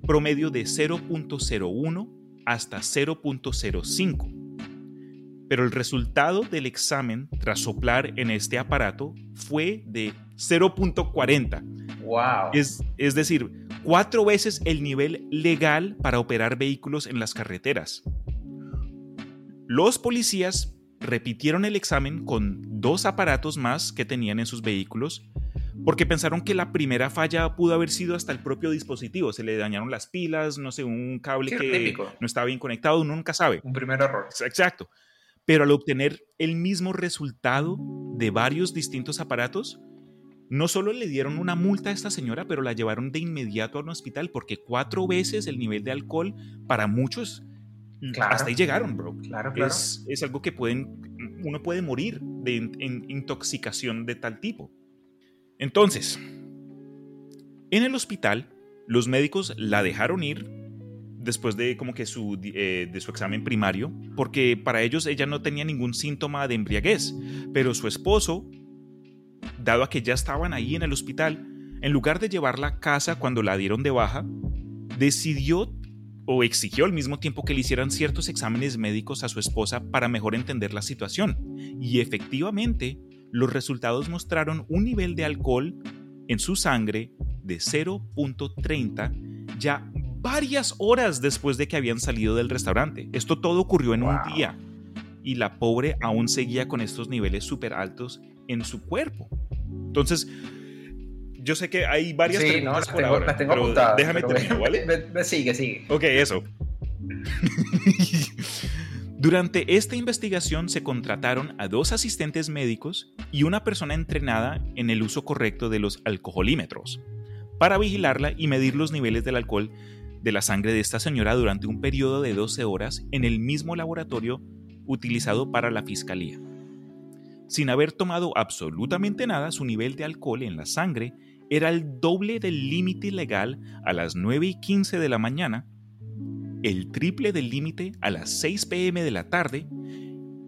promedio de 0.01 hasta 0.05. Pero el resultado del examen tras soplar en este aparato fue de 0.40. Wow. Es, es decir, cuatro veces el nivel legal para operar vehículos en las carreteras. Los policías repitieron el examen con dos aparatos más que tenían en sus vehículos porque pensaron que la primera falla pudo haber sido hasta el propio dispositivo. Se le dañaron las pilas, no sé, un cable que no estaba bien conectado, uno nunca sabe. Un primer error. Exacto. Pero al obtener el mismo resultado de varios distintos aparatos, no solo le dieron una multa a esta señora, pero la llevaron de inmediato a un hospital porque cuatro veces el nivel de alcohol para muchos hasta ahí llegaron, bro. Claro, claro. Es, es, algo que pueden, uno puede morir de intoxicación de tal tipo. Entonces, en el hospital, los médicos la dejaron ir después de como que su, eh, de su examen primario, porque para ellos ella no tenía ningún síntoma de embriaguez, pero su esposo dado a que ya estaban ahí en el hospital, en lugar de llevarla a casa cuando la dieron de baja, decidió o exigió al mismo tiempo que le hicieran ciertos exámenes médicos a su esposa para mejor entender la situación. Y efectivamente, los resultados mostraron un nivel de alcohol en su sangre de 0.30 ya varias horas después de que habían salido del restaurante. Esto todo ocurrió en un día y la pobre aún seguía con estos niveles súper altos en su cuerpo. Entonces, yo sé que hay varias preguntas por ahora, pero déjame terminar, ¿vale? Me, sigue, sigue. Ok, eso. Durante esta investigación se contrataron a dos asistentes médicos y una persona entrenada en el uso correcto de los alcoholímetros para vigilarla y medir los niveles del alcohol de la sangre de esta señora durante un periodo de 12 horas en el mismo laboratorio utilizado para la fiscalía. Sin haber tomado absolutamente nada, su nivel de alcohol en la sangre era el doble del límite legal a las 9 y 15 de la mañana, el triple del límite a las 6 pm de la tarde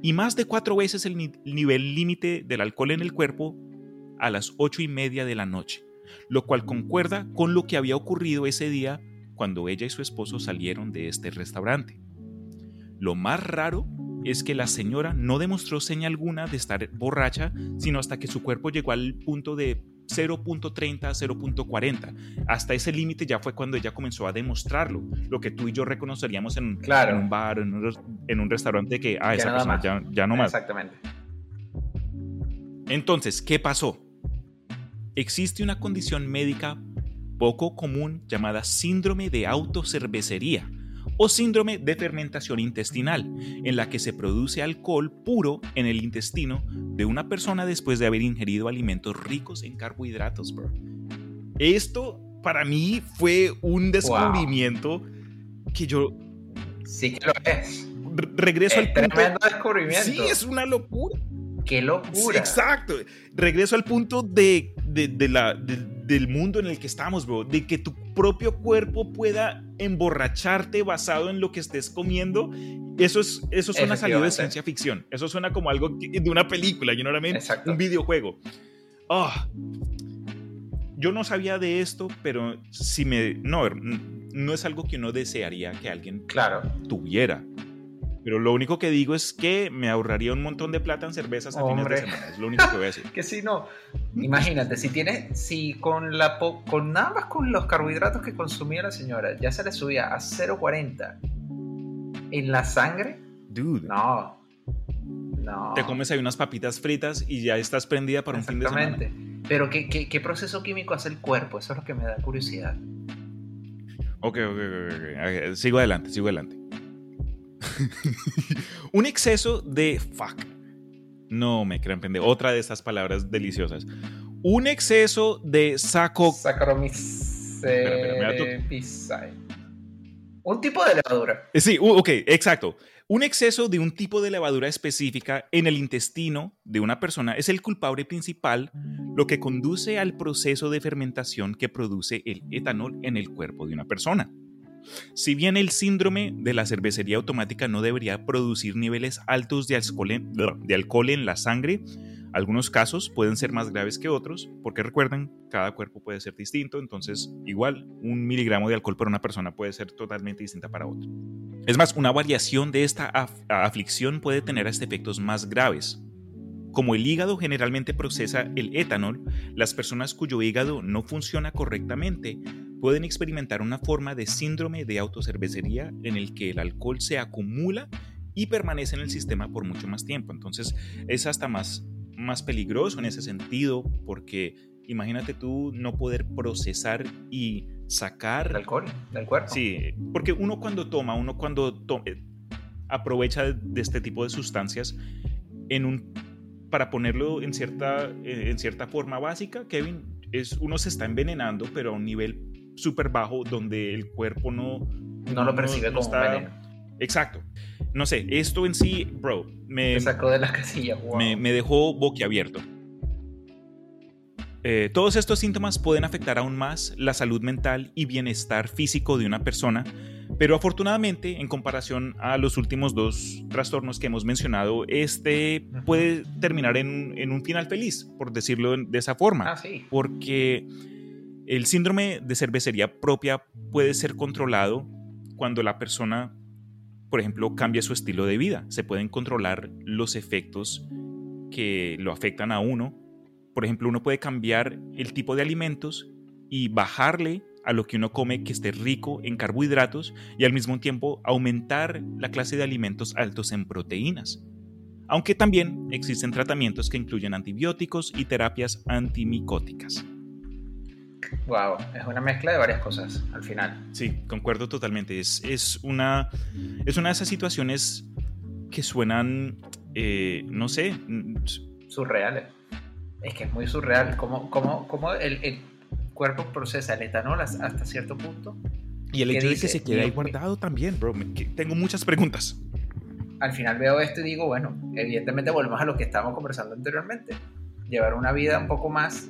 y más de cuatro veces el nivel límite del alcohol en el cuerpo a las 8 y media de la noche, lo cual concuerda con lo que había ocurrido ese día cuando ella y su esposo salieron de este restaurante. Lo más raro es que la señora no demostró señal alguna de estar borracha, sino hasta que su cuerpo llegó al punto de 0.30 a 0.40. Hasta ese límite ya fue cuando ella comenzó a demostrarlo, lo que tú y yo reconoceríamos en, un bar, en un, en un, restaurante que, ah, esa persona ya, ya no más. Exactamente. Entonces, ¿qué pasó? Existe una condición médica poco común llamada síndrome de autocervecería o síndrome de fermentación intestinal, en la que se produce alcohol puro en el intestino de una persona después de haber ingerido alimentos ricos en carbohidratos, bro. Esto para mí fue un descubrimiento que yo... Sí que lo es. Regreso al punto... Tremendo descubrimiento. Sí, es una locura. ¡Qué locura! exacto. Regreso al punto de, de, la, del mundo en el que estamos, bro. De que tu propio cuerpo pueda emborracharte basado en lo que estés comiendo. Eso, es, eso suena salido de ciencia ficción. Eso suena como algo de una película, you know what I mean? Un videojuego. Ah. yo no sabía de esto, pero si me... No, no es algo que uno desearía que alguien claro. tuviera. Pero lo único que digo es que me ahorraría un montón de plata en cervezas a fines de semana. Es lo único que voy a decir. que si no, imagínate, si tienes, si con la con nada más con los carbohidratos que consumía la señora ya se le subía a 0.40 en la sangre. Dude. No. No. Te comes ahí unas papitas fritas y ya estás prendida para un fin de semana. Pero ¿qué, ¿qué, qué, proceso químico hace el cuerpo? Eso es lo que me da curiosidad. Ok, ok, ok. okay. Sigo adelante, sigo adelante. un exceso de fuck. No me crean pendejo. Otra de estas palabras deliciosas. Un exceso de saco. Un tipo de levadura. Eh, sí, ok, exacto. Un exceso de un tipo de levadura específica en el intestino de una persona es el culpable principal, lo que conduce al proceso de fermentación que produce el etanol en el cuerpo de una persona. Si bien el síndrome de la cervecería automática no debería producir niveles altos de alcohol en, la sangre, algunos casos pueden ser más graves que otros, porque recuerden, cada cuerpo puede ser distinto, entonces igual un miligramo de alcohol para una persona puede ser totalmente distinta para otra. Es más, una variación de esta aflicción puede tener hasta efectos más graves. Como el hígado generalmente procesa el etanol, las personas cuyo hígado no funciona correctamente pueden experimentar una forma de síndrome de autocervecería en el que el alcohol se acumula y permanece en el sistema por mucho más tiempo. Entonces es hasta más, más peligroso en ese sentido porque imagínate tú no poder procesar y sacar... El alcohol del cuerpo. Sí, porque uno cuando toma, uno cuando eh, aprovecha de este tipo de sustancias en un para ponerlo en cierta, eh, en cierta forma básica, Kevin, es uno se está envenenando, pero a un nivel súper bajo donde el cuerpo no... No, lo percibe como veneno. Exacto. No sé, esto en sí, bro, me... sacó de la casilla, me, me, dejó boquiabierto. Eh, todos estos síntomas pueden afectar aún más la salud mental y bienestar físico de una persona, pero afortunadamente, en comparación a los últimos dos trastornos que hemos mencionado, este puede terminar en, en un final feliz, por decirlo de esa forma. Ah, sí. Porque el síndrome de cervecería propia puede ser controlado cuando la persona, por ejemplo, cambia su estilo de vida. Se pueden controlar los efectos que lo afectan a uno. Por ejemplo, uno puede cambiar el tipo de alimentos y bajarle a lo que uno come que esté rico en carbohidratos y al mismo tiempo aumentar la clase de alimentos altos en proteínas. Aunque también existen tratamientos que incluyen antibióticos y terapias antimicóticas. Wow, es una mezcla de varias cosas al final. Sí, concuerdo totalmente. Es, es, una, es una de esas situaciones que suenan, eh, no sé... Surreales. Es que es muy surreal cómo, cómo, cómo el, el, cuerpo procesa el etanol hasta cierto punto. Y el hecho de que se quede ahí guardado también, bro. Tengo muchas preguntas. Al final veo esto y digo, bueno, evidentemente volvemos a lo que estábamos conversando anteriormente. Llevar una vida un poco más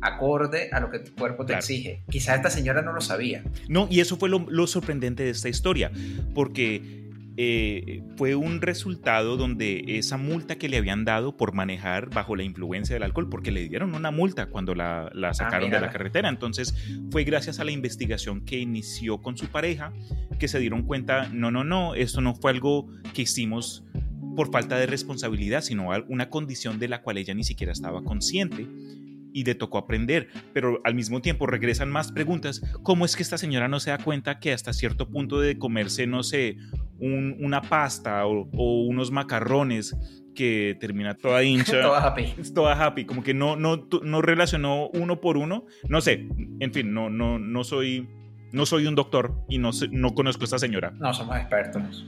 acorde a lo que tu cuerpo te exige. Quizás esta señora no lo sabía. No, y eso fue lo, lo sorprendente de esta historia, porque eh, fue un resultado donde esa multa que le habían dado por manejar bajo la influencia del alcohol, porque le dieron una multa cuando la, la ah, sacaron de la carretera. Entonces fue gracias a la investigación que inició con su pareja que se dieron cuenta, no, no, no, esto no fue algo que hicimos por falta de responsabilidad, sino una condición de la cual ella ni siquiera estaba consciente y le tocó aprender, pero al mismo tiempo regresan más preguntas, ¿cómo es que esta señora no se da cuenta que hasta cierto punto de comerse, no sé, una pasta o, unos macarrones que termina toda hincha. toda happy. Toda happy, como que no, no, no relacionó uno por uno. No sé, en fin, no, no, no, soy, no soy un doctor y no, no conozco a esta señora. No, somos expertos.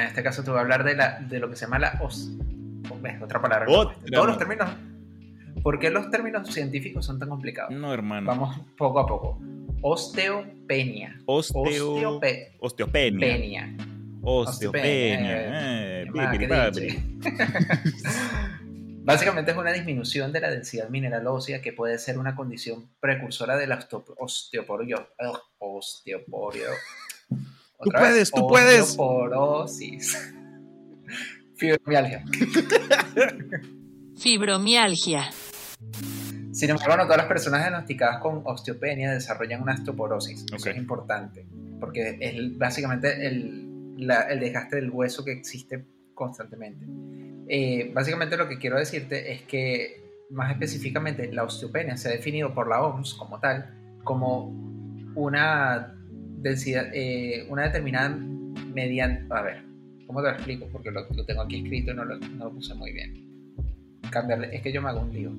en este caso te voy a hablar de, la, de lo que se llama la os, otra palabra. Todos los términos. ¿Por qué los términos científicos son tan complicados? No, hermano. Vamos poco a poco. Osteopenia. Osteo... Osteopenia. Osteopenia. Eh, Básicamente es una disminución de la densidad mineral ósea que puede ser una condición precursora de la osteoporio. Osteoporio. Tú puedes, tú puedes. Osteoporosis. Fibromialgia. Fibromialgia. Sin embargo, no todas las personas diagnosticadas con osteopenia desarrollan una osteoporosis. Eso es importante, porque es básicamente el, el, desgaste del hueso que existe constantemente. Eh, básicamente lo que quiero decirte es que, más específicamente, la osteopenia se ha definido por la OMS como tal, como una densidad, eh, una determinada mediante, a ver, ¿cómo te lo explico? Porque lo, tengo aquí escrito y no lo, no lo, puse muy bien. Cambiarle, es que yo me hago un lío.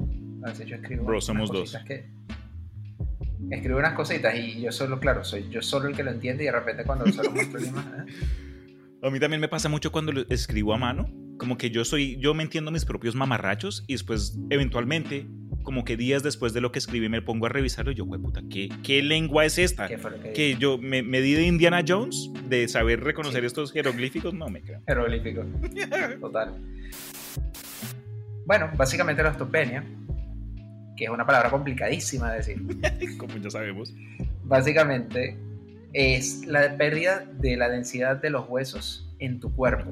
A veces yo escribo. Bro, somos dos. Que, escribo unas cositas y yo solo, claro, soy yo solo el que lo entiende y de repente cuando se lo muestro ¿eh? A mí también me pasa mucho cuando lo escribo a mano. Como que yo soy, yo me entiendo mis propios mamarrachos y después eventualmente como que días después de lo que escribí me pongo a revisarlo y yo, puta, ¿qué, ¿qué, lengua es esta? que, yo me, me, di de Indiana Jones de saber reconocer estos jeroglíficos, no me creo. Jeroglíficos, total. Bueno, básicamente la osteopenia, que es una palabra complicadísima de decir. como ya sabemos. Básicamente es la pérdida de la densidad de los huesos en tu cuerpo.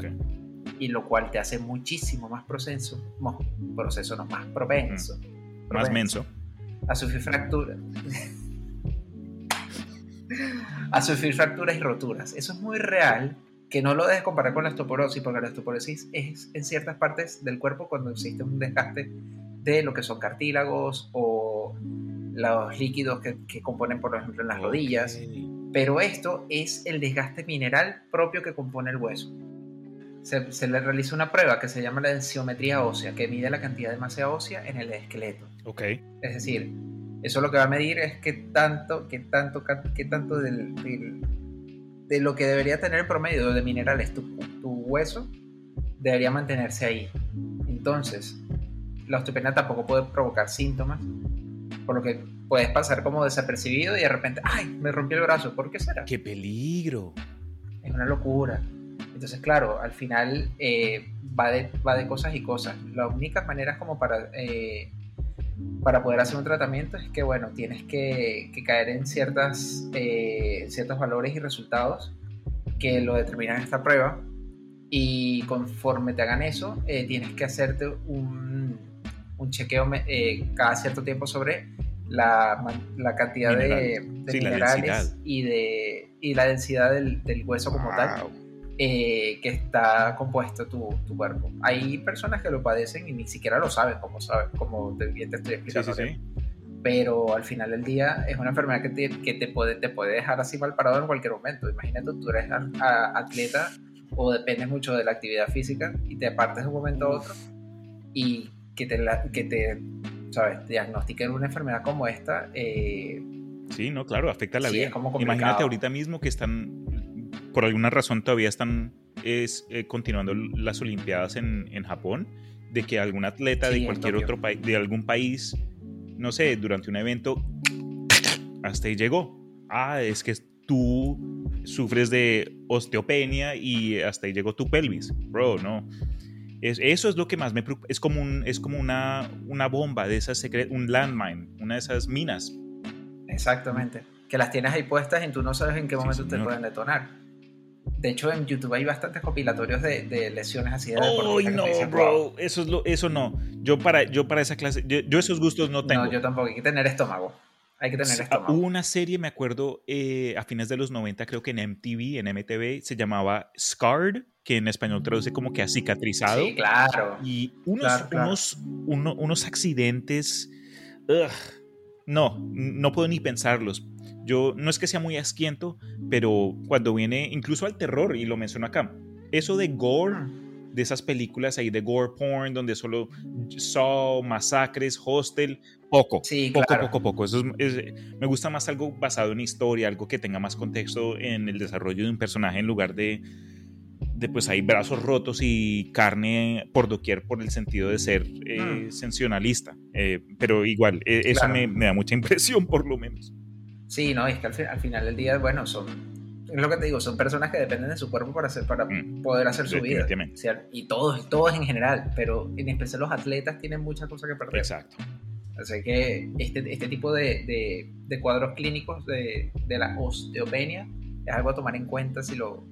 Y lo cual te hace muchísimo más proceso, proceso no, más propenso más menso. A sufrir fracturas. a sufrir fracturas y roturas. Eso es muy real, que no lo dejes comparar con la osteoporosis, porque la osteoporosis es en ciertas partes del cuerpo cuando existe un desgaste de lo que son cartílagos o los líquidos que, componen, por ejemplo, en las rodillas. Pero esto es el desgaste mineral propio que compone el hueso se, le realiza una prueba que se llama la densiometría ósea, que mide la cantidad de masa ósea en el esqueleto. Ok. Es decir, eso lo que va a medir es qué tanto, qué tanto, qué tanto del, de lo que debería tener el promedio de minerales tu, tu hueso debería mantenerse ahí. Entonces, la osteopenia tampoco puede provocar síntomas, por lo que puedes pasar como desapercibido y de repente, ¡ay! Me rompí el brazo. ¿Por qué será? ¡Qué peligro! Es una locura. Entonces, claro, al final eh, va, de, va de cosas y cosas. Las únicas maneras como para, eh, para poder hacer un tratamiento es que, bueno, tienes que, caer en ciertas, eh, ciertos valores y resultados que lo determinan esta prueba. Y conforme te hagan eso, tienes que hacerte un, un chequeo cada cierto tiempo sobre la, la cantidad de, minerales. y, de, y la densidad del, del hueso como tal eh, que está compuesto tu, tu, cuerpo. Hay personas que lo padecen y ni siquiera lo saben, como, saben, como bien te estoy explicando. Sí, sí, sí. Pero al final del día es una enfermedad que te, que te, puede, te puede dejar así mal parado en cualquier momento. Imagínate, tú eres atleta o dependes mucho de la actividad física y te apartes de un momento a otro y que te, que te ¿sabes? diagnostiquen una enfermedad como esta. Eh, sí, no, claro, afecta la vida. Imagínate ahorita mismo que están por alguna razón todavía están es, eh, continuando las Olimpiadas en, en, Japón, de que algún atleta de cualquier otro país, de algún país, no sé, durante un evento, hasta ahí llegó. Ah, es que tú sufres de osteopenia y hasta ahí llegó tu pelvis. Bro, no. Es, eso es lo que más me preocupa. Es como, un, es como una, una bomba de esas un landmine, una de esas minas. Exactamente. Que las tienes ahí puestas y tú no sabes en qué momento te pueden detonar. De hecho, en YouTube hay bastantes compilatorios de, lesiones así de ¡Ay, no, bro! Eso, es lo, eso no. Yo para, yo para esa clase, yo, esos gustos no tengo. No, yo tampoco. Hay que tener estómago. Hay que tener estómago. Hubo una serie, me acuerdo, eh, a fines de los 90, creo que en MTV, en MTV, se llamaba Scarred, que en español traduce como que ha cicatrizado. Sí, claro. Y unos, unos, unos accidentes... no, no puedo ni pensarlos. Yo no es que sea muy asquiento, pero cuando viene incluso al terror, y lo menciono acá, eso de gore, de esas películas ahí de gore porn, donde solo Saw, masacres, hostel, poco, sí, poco, poco, poco. Eso me gusta más algo basado en historia, algo que tenga más contexto en el desarrollo de un personaje en lugar de, de pues hay brazos rotos y carne por doquier por el sentido de ser eh, mm. sensacionalista. Eh, pero igual, e, eso me, me da mucha impresión por lo menos. Sí, no, es que al, final del día, bueno, son, es lo que te digo, son personas que dependen de su cuerpo para, hacer, para mm, poder hacer su vida. Y todos, todos en general, pero en especial los atletas tienen muchas cosas que perder. Exacto. Así que este, este tipo de, de, cuadros clínicos de, de, la osteopenia es algo a tomar en cuenta si lo,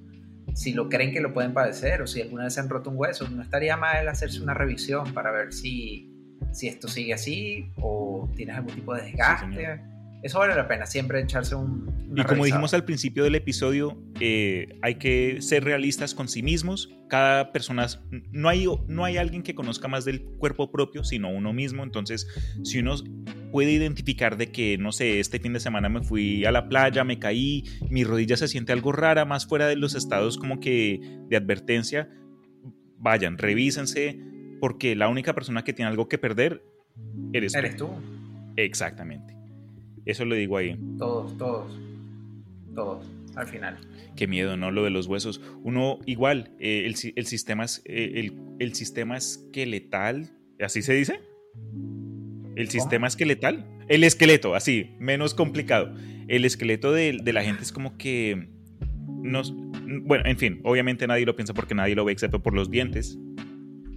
si lo creen que lo pueden padecer o si alguna vez se han roto un hueso. No estaría mal hacerse una revisión para ver si, si esto sigue así o tienes algún tipo de desgaste eso vale la pena, siempre echarse un... Y como dijimos al principio del episodio, eh, hay que ser realistas con sí mismos. Cada persona, no hay, no hay alguien que conozca más del cuerpo propio, sino uno mismo. Entonces, si uno puede identificar de que, no sé, este fin de semana me fui a la playa, me caí, mi rodilla se siente algo rara, más fuera de los estados como que de advertencia, vayan, revísense, porque la única persona que tiene algo que perder eres, eres tú. Exactamente. Eso lo digo ahí. Todos, todos. Todos, al final. Qué miedo, ¿no? Lo de los huesos. Uno, igual, eh, el, sistema es, eh, el, sistema esqueletal, ¿así se dice? El sistema esqueletal. El esqueleto, así, menos complicado. El esqueleto de, la gente es como que. Nos, bueno, en fin, obviamente nadie lo piensa porque nadie lo ve excepto por los dientes.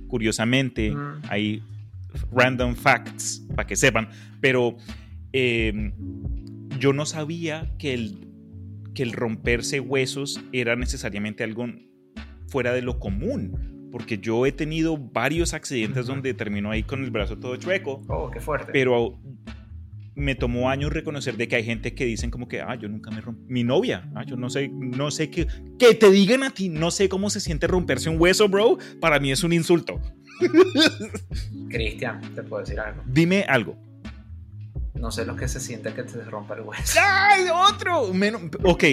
Curiosamente, mm. hay random facts para que sepan, pero Em, yo no sabía que el, que el romperse huesos era necesariamente algo fuera de lo común, porque yo he tenido varios accidentes donde termino ahí con el brazo todo chueco. Oh, qué fuerte. Pero me tomó años reconocer de que hay gente que dicen como que, ah, yo nunca me rompí. Mi novia, ah, yo no sé, no sé qué. Que te digan a ti, no sé cómo se siente romperse un hueso, bro. Para mí es un insulto. Cristian, te puedo decir algo. Dime algo no sé lo que se siente que te rompa el hueso. ¡Ay, otro! Menos, ok.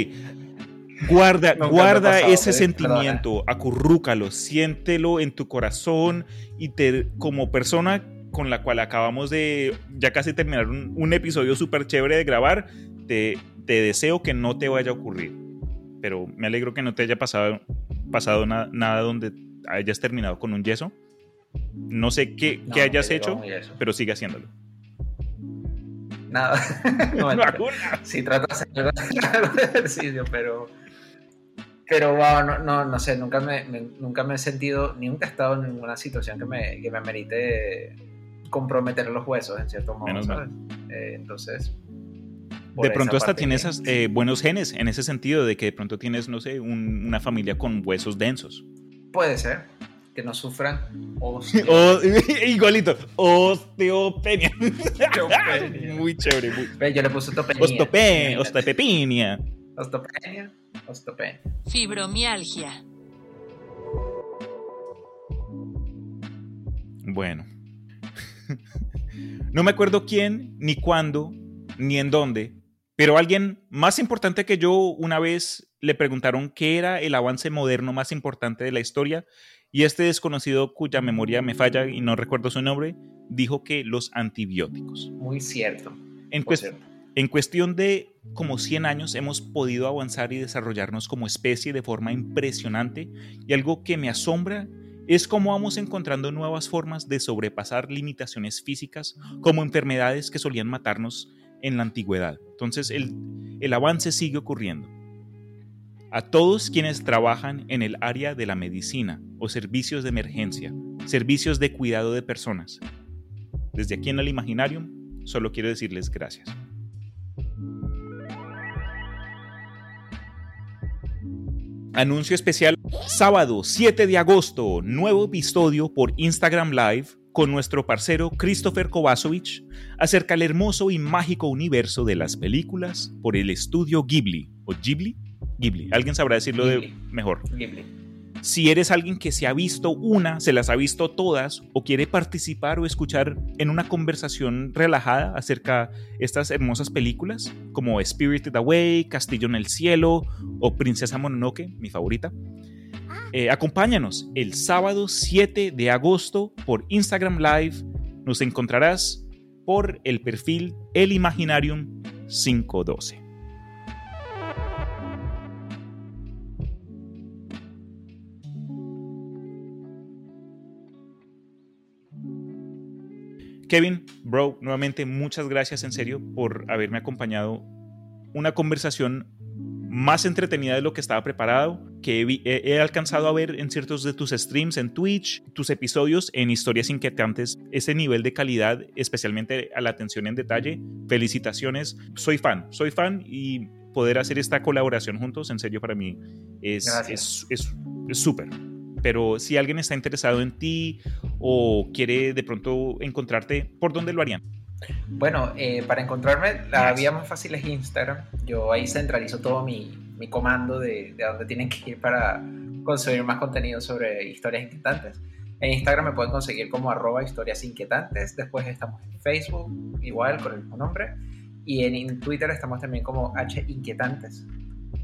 Guarda, guarda ese sentimiento, acurrúcalo, siéntelo en tu corazón y te, como persona con la cual acabamos de ya casi terminar un, episodio súper chévere de grabar, te, te, deseo que no te vaya a ocurrir. Pero me alegro que no te haya pasado, pasado nada donde hayas terminado con un yeso. No sé qué, qué hayas hecho, pero sigue haciéndolo. Nada. no, sí, trato de hacer algo de ejercicio, pero. Pero wow, no, no, sé, nunca me, nunca me he sentido, nunca he estado en ninguna situación que me, que me merite comprometer los huesos, en cierto modo. ¿sabes? Eh, entonces. De pronto hasta tienes eh, buenos genes en ese sentido, de que de pronto tienes, no sé, una familia con huesos densos. Puede ser, que no sufran O, igualito, osteopenia. muy chévere. Muy... Yo le puse ostopenia. Ostopenia. Ostopenia. Ostopenia. Fibromialgia. Bueno. no me acuerdo quién, ni cuándo, ni en dónde, pero alguien más importante que yo una vez le preguntaron qué era el avance moderno más importante de la historia y este desconocido cuya memoria me falla y no recuerdo su nombre, dijo que los antibióticos. Muy cierto. En, en cuestión de como 100 años hemos podido avanzar y desarrollarnos como especie de forma impresionante y algo que me asombra es cómo vamos encontrando nuevas formas de sobrepasar limitaciones físicas como enfermedades que solían matarnos en la antigüedad. Entonces el, el avance sigue ocurriendo. A todos quienes trabajan en el área de la medicina o servicios de emergencia, servicios de cuidado de personas, desde aquí en el Imaginarium, solo quiero decirles gracias. Anuncio especial, sábado 7 de agosto, nuevo episodio por Instagram Live con nuestro parcero Christopher Kovacevic acerca del hermoso y mágico universo de las películas por el estudio Ghibli o Ghibli. Ghibli, alguien sabrá decirlo de mejor. Ghibli. Si eres alguien que se ha visto una, se las ha visto todas o quiere participar o escuchar en una conversación relajada acerca de estas hermosas películas como Spirited Away, Castillo en el Cielo o Princesa Mononoke, mi favorita, eh, acompáñanos el sábado 7 de agosto por Instagram Live. Nos encontrarás por el perfil El Imaginarium 512. Kevin, bro, nuevamente muchas gracias en serio por haberme acompañado. Una conversación más entretenida de lo que estaba preparado, que he, alcanzado a ver en ciertos de tus streams en Twitch, tus episodios en historias inquietantes, ese nivel de calidad, especialmente a la atención en detalle. Felicitaciones, soy fan, soy fan y poder hacer esta colaboración juntos, en serio, para mí es súper. Es, pero si alguien está interesado en ti o quiere de pronto encontrarte, ¿por dónde lo harían? Bueno, eh, para encontrarme, la vía más fácil es Instagram. Yo ahí centralizo todo mi, mi comando de, de dónde tienen que ir para conseguir más contenido sobre historias inquietantes. En Instagram me pueden conseguir como arroba historias inquietantes. Después estamos en Facebook, igual, con el mismo nombre. Y en Twitter estamos también como H Inquietantes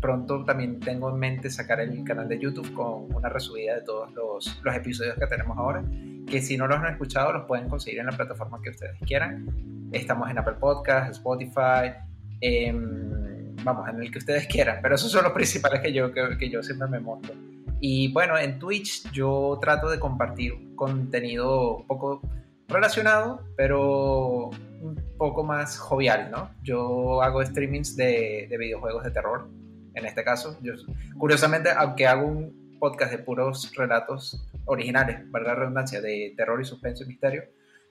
pronto también tengo en mente sacar el canal de YouTube con una resubida de todos los, los, episodios que tenemos ahora, que si no los han escuchado los pueden conseguir en la plataforma que ustedes quieran. Estamos en Apple Podcasts, Spotify, vamos, en el que ustedes quieran, pero esos son los principales que yo, que, que yo siempre me monto. Y bueno, en Twitch yo trato de compartir contenido un poco relacionado, pero un poco más jovial, ¿no? Yo hago streamings de, de videojuegos de terror en este caso. Yo, curiosamente, aunque hago un podcast de puros relatos originales, verdad redundancia, de terror y suspenso y misterio,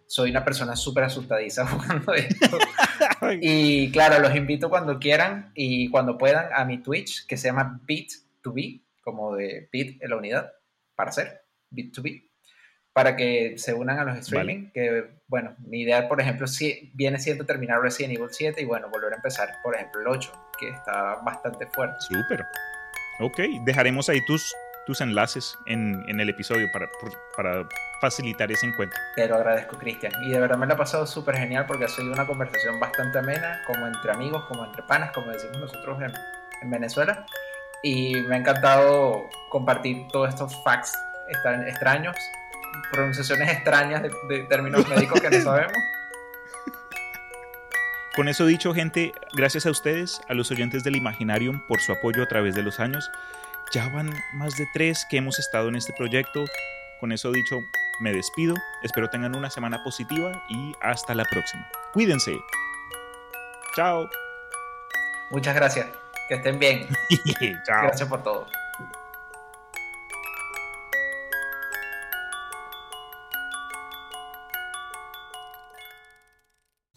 soy una persona súper asustadiza jugando esto. y claro, los invito cuando quieran y cuando puedan a mi Twitch, que se llama Bit2B, como de bit en la unidad, para ser Bit2B, para que se unan a los streaming, que bueno, mi idea, por ejemplo, si, viene siendo terminar Resident Evil 7 y bueno, volver a empezar, por ejemplo, el 8 que está bastante fuerte. Súper. Ok, dejaremos ahí tus, tus enlaces en, en el episodio para, para facilitar ese encuentro. Te lo agradezco, Cristian. Y de verdad me lo ha pasado súper genial porque ha sido una conversación bastante amena, como entre amigos, como entre panas, como decimos nosotros en, en Venezuela. Y me ha encantado compartir todos estos facts extraños, pronunciaciones extrañas de, de términos médicos que no sabemos. Con eso dicho, gente, gracias a ustedes, a los oyentes del Imaginarium, por su apoyo a través de los años. Ya van más de tres que hemos estado en este proyecto. Con eso dicho, me despido. Espero tengan una semana positiva y hasta la próxima. Cuídense. Chao. Muchas gracias. Que estén bien. Chao. Gracias por todo.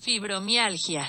Fibromialgia